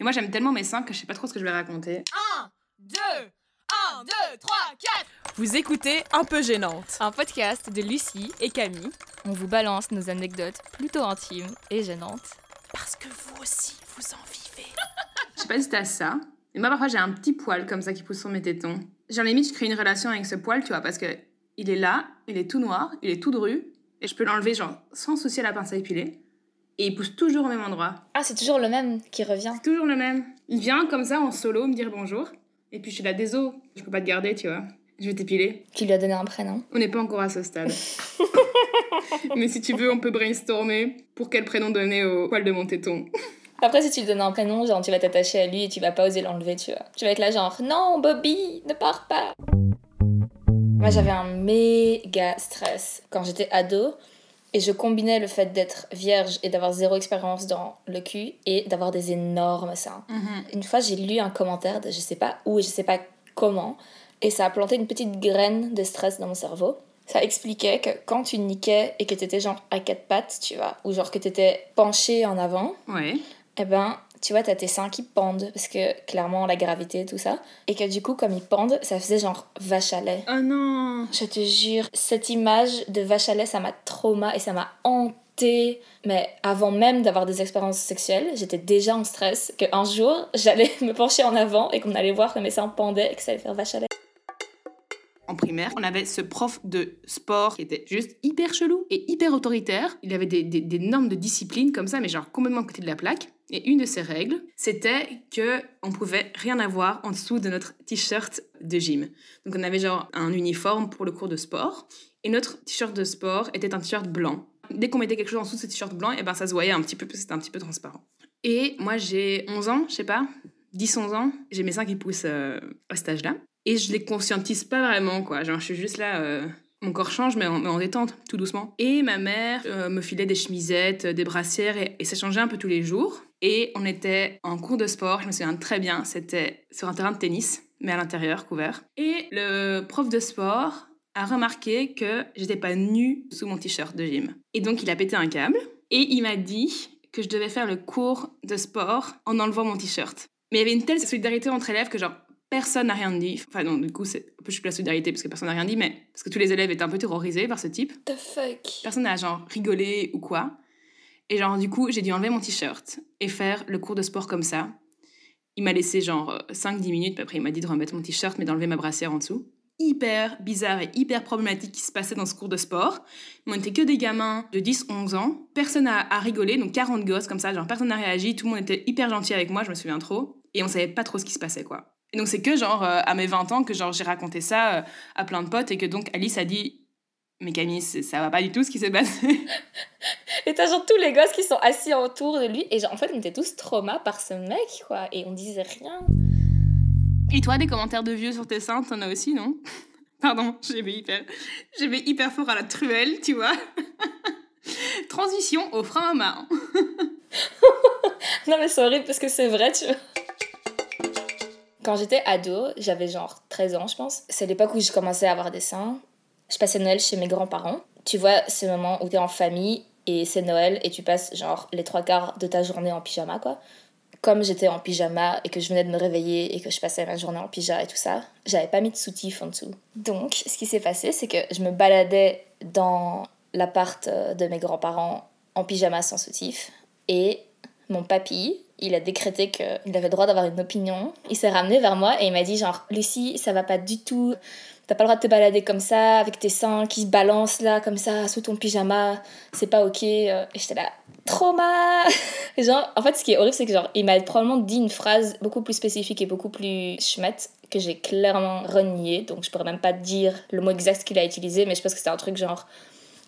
Et moi, j'aime tellement mes seins que je sais pas trop ce que je vais raconter. 1, 2, 1, 2, 3, 4 Vous écoutez Un peu gênante. Un podcast de Lucie Et Camille, On vous balance nos anecdotes plutôt intimes et gênantes. parce que vous aussi, vous en vivez. Je sais pas si t'as ça. Mais moi, parfois, j'ai un petit poil comme ça qui pousse sur mes tétons. Genre, limite, je crée une relation avec ce poil, tu vois, parce que il est là, il est tout noir, il est tout dru, et je peux l'enlever, genre, sans souci à la pince à épiler. Et il pousse toujours au même endroit. Ah, c'est toujours le même qui revient. C'est toujours le même. Il vient comme ça en solo me dire bonjour. Et puis je suis là, désolé, je peux pas te garder, tu vois. Je vais t'épiler. Qui lui a donné un prénom. On n'est pas encore à ce stade. Mais si tu veux, on peut brainstormer pour quel prénom donner au poil de mon téton. Après, si tu lui donnes un prénom, genre tu vas t'attacher à lui et tu vas pas oser l'enlever, tu vois. Tu vas être là, genre, non, Bobby, ne pars pas. Moi, j'avais un méga stress quand j'étais ado. Et je combinais le fait d'être vierge et d'avoir zéro expérience dans le cul et d'avoir des énormes seins. Une fois, j'ai lu un commentaire de je sais pas où et je sais pas comment, et ça a planté une petite graine de stress dans mon cerveau. Ça expliquait que quand tu niquais et que t'étais genre à quatre pattes, tu vois, ou genre que t'étais penché en avant, Ouais. eh ben, tu vois, t'as tes seins qui pendent, parce que clairement, la gravité, tout ça. Et que du coup, comme ils pendent, ça faisait genre vache à lait. Oh non Je te jure, cette image de vache à lait, ça m'a trauma et ça m'a hantée. Mais avant même d'avoir des expériences sexuelles, j'étais déjà en stress qu'un jour, j'allais me pencher en avant et qu'on allait voir que mes seins pendaient et que ça allait faire vache à lait. En primaire, on avait ce prof de sport qui était juste hyper chelou et hyper autoritaire. Il avait des, normes de discipline comme ça, mais genre complètement à côté de la plaque. Et une de ses règles, c'était que on pouvait rien avoir en dessous de notre t-shirt de gym. Donc on avait genre un uniforme pour le cours de sport. Et notre t-shirt de sport était un t-shirt blanc. Dès qu'on mettait quelque chose en dessous de ce t-shirt blanc, et ben ça se voyait un petit peu, c'était un petit peu transparent. Et moi j'ai 11 ans, je sais pas, 10-11 ans, j'ai mes seins qui poussent euh, à cet âge-là. Et je les conscientise pas vraiment, quoi. Genre, je suis juste là, euh, mon corps change, mais en, détente, tout doucement. Et ma mère euh, me filait des chemisettes, euh, des brassières, et, et ça changeait un peu tous les jours. Et on était en cours de sport, je me souviens très bien, c'était sur un terrain de tennis, mais à l'intérieur, couvert. Et le prof de sport a remarqué que j'étais pas nue sous mon t-shirt de gym. Et donc, il a pété un câble, et il m'a dit que je devais faire le cours de sport en enlevant mon t-shirt. Mais il y avait une telle solidarité entre élèves que genre personne n'a rien dit. Enfin non, du coup c'est un peu je suis la solidarité parce que personne n'a rien dit, mais parce que tous les élèves étaient un peu terrorisés par ce type. The fuck Personne n'a genre rigolé ou quoi. Et genre du coup j'ai dû enlever mon t-shirt et faire le cours de sport comme ça. Il m'a laissé genre 5-10 minutes, puis après il m'a dit de remettre mon t-shirt mais d'enlever ma brassière en dessous. Hyper bizarre et hyper problématique qui se passait dans ce cours de sport. Mais on était que des gamins de 10-11 ans. Personne n'a rigolé, donc 40 gosses comme ça, genre personne n'a réagi, tout le monde était hyper gentil avec moi, je me souviens trop. Et on savait pas trop ce qui se passait quoi. Et donc c'est que genre euh, à mes 20 ans que genre j'ai raconté ça euh, à plein de potes et que donc Alice a dit mais Camille ça va pas du tout ce qui s'est passé. Et t'as genre tous les gosses qui sont assis autour de lui. Et genre, en fait, on était tous traumas par ce mec, quoi. Et on disait rien. Et toi des commentaires de vieux sur tes seins t'en as aussi non? Pardon j'ai vais hyper j'ai hyper fort à la truelle tu vois. Transition au frein à main. Non, mais c'est horrible parce que c'est vrai, tu vois. Quand j'étais ado, j'avais genre 13 ans, je pense. C'est l'époque où je commençais à avoir des seins. Je passais Noël chez mes grands-parents. Tu vois, ce moment où t'es en famille et c'est Noël et tu passes genre les trois quarts de ta journée en pyjama, quoi. Comme j'étais en pyjama et que je venais de me réveiller et que je passais ma journée en pyjama et tout ça, j'avais pas mis de soutif en dessous. Donc, ce qui s'est passé, c'est que je me baladais dans l'appart euh, de mes grands-parents en pyjama sans soutif et mon papy, il a décrété qu'il avait le droit d'avoir une opinion. Il s'est ramené vers moi et il m'a dit genre Lucie, ça va pas du tout. T'as pas le droit de te balader comme ça, avec tes seins qui se balancent là, comme ça, sous ton pyjama. C'est pas ok. Et j'étais là, trauma genre, en fait, ce qui est horrible, c'est que genre, il m'a probablement dit une phrase beaucoup plus spécifique et beaucoup plus chumette que j'ai clairement renié. Donc je pourrais même pas dire le mot exact qu'il a utilisé, mais je pense que c'était un truc genre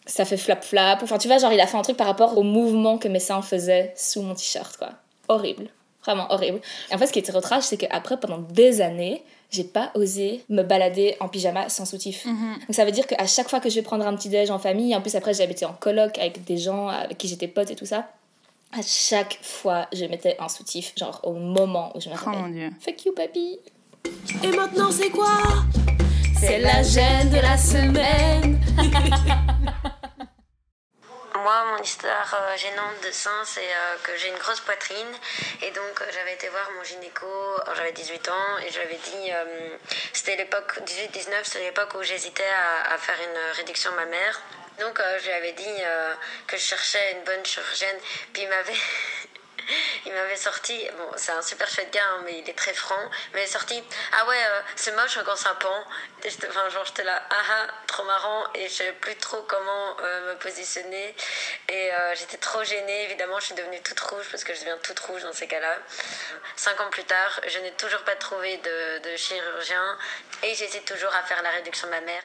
ça fait flap flap. Enfin, tu vois, genre, il a fait un truc par rapport au mouvement que mes seins faisaient sous mon t-shirt, quoi. Horrible. Vraiment horrible. Et en fait, ce qui était trash, c'est qu'après, pendant des années, j'ai pas osé me balader en pyjama sans soutif. Donc ça veut dire qu'à chaque fois que je vais prendre un petit déj en famille, en plus après j'habitais en coloc avec des gens avec qui j'étais pote et tout ça, à chaque fois je mettais un soutif, genre au moment où je me Oh mon dieu. Fuck you papy Et maintenant, c'est quoi? C'est la gêne de la semaine moi, mon histoire euh, gênante de sein, c'est euh, que j'ai une grosse poitrine. Et donc, euh, j'avais été voir mon gynéco, j'avais 18 ans, et je lui avais dit, c'était l'époque, 18-19, c'était l'époque où j'hésitais à, à faire une réduction mammaire. Donc, je lui avais dit que je cherchais une bonne chirurgienne. Puis il m'avait. Il m'avait sorti, bon, c'est un super chouette gars, hein, mais il est très franc. Il m'avait sorti, ah ouais, euh, c'est moche. Et j'étais- Enfin, genre, j'étais là, ah ah, trop marrant. Et je savais plus trop comment euh, me positionner. Et euh, j'étais trop gênée, évidemment, je suis devenue toute rouge parce que je deviens toute rouge dans ces cas-là. Cinq ans plus tard, je n'ai toujours pas trouvé de, de chirurgien. Et j'hésite toujours à faire la réduction mammaire.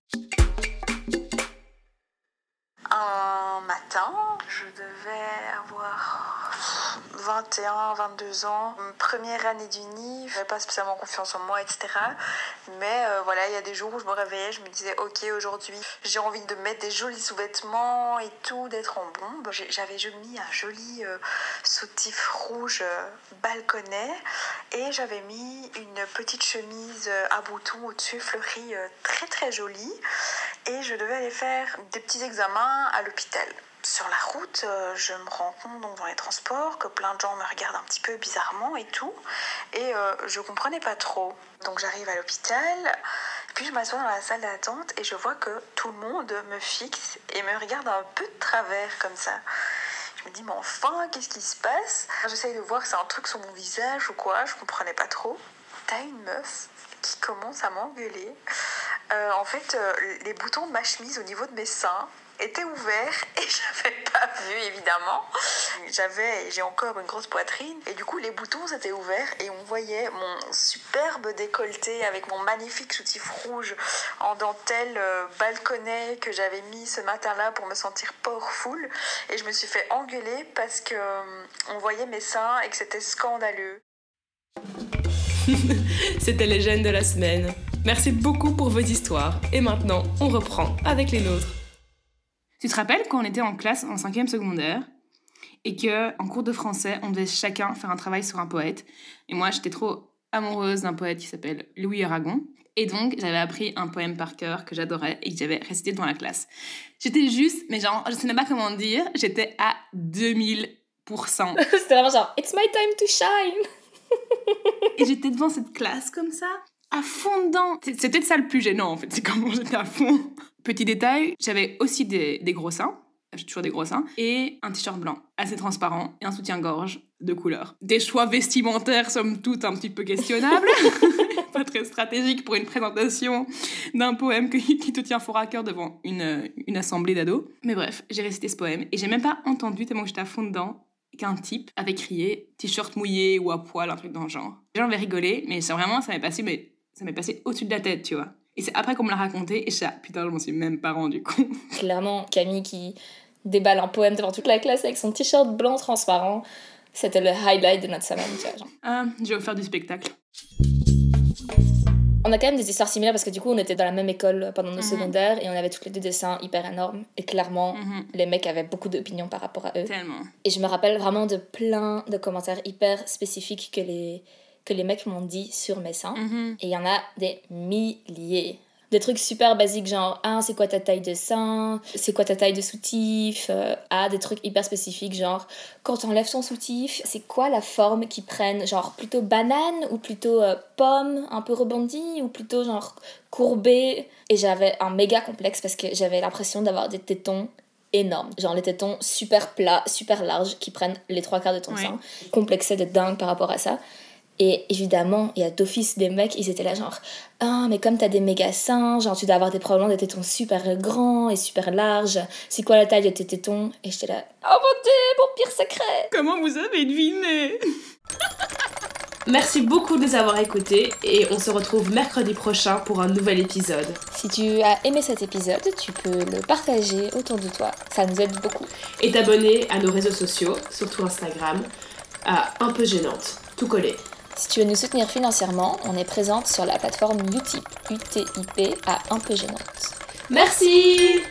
Un matin, je devais avoir 21, 22 ans, première année d'uni, j'avais pas spécialement confiance en moi, etc. Mais euh, voilà, il y a des jours où je me réveillais, je me disais, ok, aujourd'hui, j'ai envie de mettre des jolis sous-vêtements et tout, d'être en bombe. J'avais mis un joli euh, soutif rouge euh, balconnet et j'avais mis une petite chemise euh, à boutons au-dessus, fleurie, très très jolie et je devais aller faire des petits examens à l'hôpital. Sur la route, je me rends compte donc dans les transports que plein de gens me regardent un petit peu bizarrement et tout, et euh, je comprenais pas trop. Donc j'arrive à l'hôpital, puis je m'assois dans la salle d'attente et je vois que tout le monde me fixe et me regarde un peu de travers comme ça. Je me dis mais enfin qu'est-ce qui se passe? J'essaye de voir si c'est un truc sur mon visage ou quoi, je comprenais pas trop. T'as une meuf qui commence à m'engueuler. Euh, en fait, euh, les boutons de ma chemise au niveau de mes seins étaient ouverts et j'avais pas vu évidemment. J'avais, j'ai encore une grosse poitrine et du coup les boutons étaient ouverts et on voyait mon superbe décolleté avec mon magnifique soutif rouge en dentelle euh, balconnet que j'avais mis ce matin-là pour me sentir powerful et je me suis fait engueuler parce que euh, on voyait mes seins et que c'était scandaleux. C'était les gènes de la semaine. Merci beaucoup pour vos histoires. Et maintenant, on reprend avec les nôtres. Tu te rappelles quand on était en classe en cinquième secondaire et que en cours de français, on devait chacun faire un travail sur un poète? Et moi, j'étais trop amoureuse d'un poète qui s'appelle Louis Aragon. Et donc, j'avais appris un poème par cœur que j'adorais et que j'avais récité devant la classe. J'étais juste, mais genre, je sais même pas comment dire, j'étais à 2000%. C'était vraiment genre, it's my time to shine. Et j'étais devant cette classe comme ça, à fond dedans. C'est- C'était ça le plus gênant en fait, c'est comment j'étais à fond. Petit détail, j'avais aussi des, des gros seins, j'ai toujours des gros seins, et un t-shirt blanc, assez transparent, et un soutien-gorge de couleur. Des choix vestimentaires, somme toute, un petit peu questionnables. Pas très stratégique pour une présentation d'un poème que- qui te tient fort à cœur devant une, une assemblée d'ados. Mais bref, j'ai récité ce poème, et j'ai même pas entendu, tellement que j'étais à fond dedans, qu'un type avait crié t-shirt mouillé ou à poil, un truc dans le genre. Les gens avaient rigolé, mais c'est vraiment, ça m'est passé, mais ça m'est passé au-dessus de la tête, tu vois. Et c'est après qu'on me l'a raconté, et là, putain, je m'en suis même pas rendu compte. Clairement, Camille qui déballe un poème devant toute la classe avec son t-shirt blanc transparent, c'était le highlight de notre semaine. Tu vois. Ah, j'ai offert du spectacle. On a quand même des histoires similaires parce que du coup, on était dans la même école pendant nos Mhm. secondaires et on avait toutes les deux des seins hyper énormes. Et clairement, Mhm, les mecs avaient beaucoup d'opinions par rapport à eux. Tellement. Et je me rappelle vraiment de plein de commentaires hyper spécifiques que les, que les mecs m'ont dit sur mes seins. Mhm. Et il y en a des milliers. Des trucs super basiques, genre Ah, c'est quoi ta taille de sein? C'est quoi ta taille de soutif Euh, Ah, des trucs hyper spécifiques, genre Quand on enlève son soutif, c'est quoi la forme qu'ils prennent Genre plutôt banane ou plutôt euh, pomme, un peu rebondie ou plutôt genre courbée Et j'avais un méga complexe parce que j'avais l'impression d'avoir des tétons énormes. Genre les tétons super plats, super larges qui prennent les trois quarts de ton Ouais. sein. Complexé de dingue par rapport à ça. Et évidemment, il y a d'office des mecs, ils étaient là genre Ah, mais comme t'as des méga seins, genre tu dois avoir des problèmes de tétons super grands et super larges. C'est quoi la taille de tes tétons? Et j'étais là Oh mon dieu, mon pire secret Comment vous avez deviné? Merci beaucoup de nous avoir écoutés et on se retrouve mercredi prochain pour un nouvel épisode. Si tu as aimé cet épisode, tu peux le partager autour de toi. Ça nous aide beaucoup. Et t'abonner à nos réseaux sociaux, surtout Instagram, à Un peu gênante, tout collé. Si tu veux nous soutenir financièrement, on est présente sur la plateforme Utip, UTIP à un peu gênante. Merci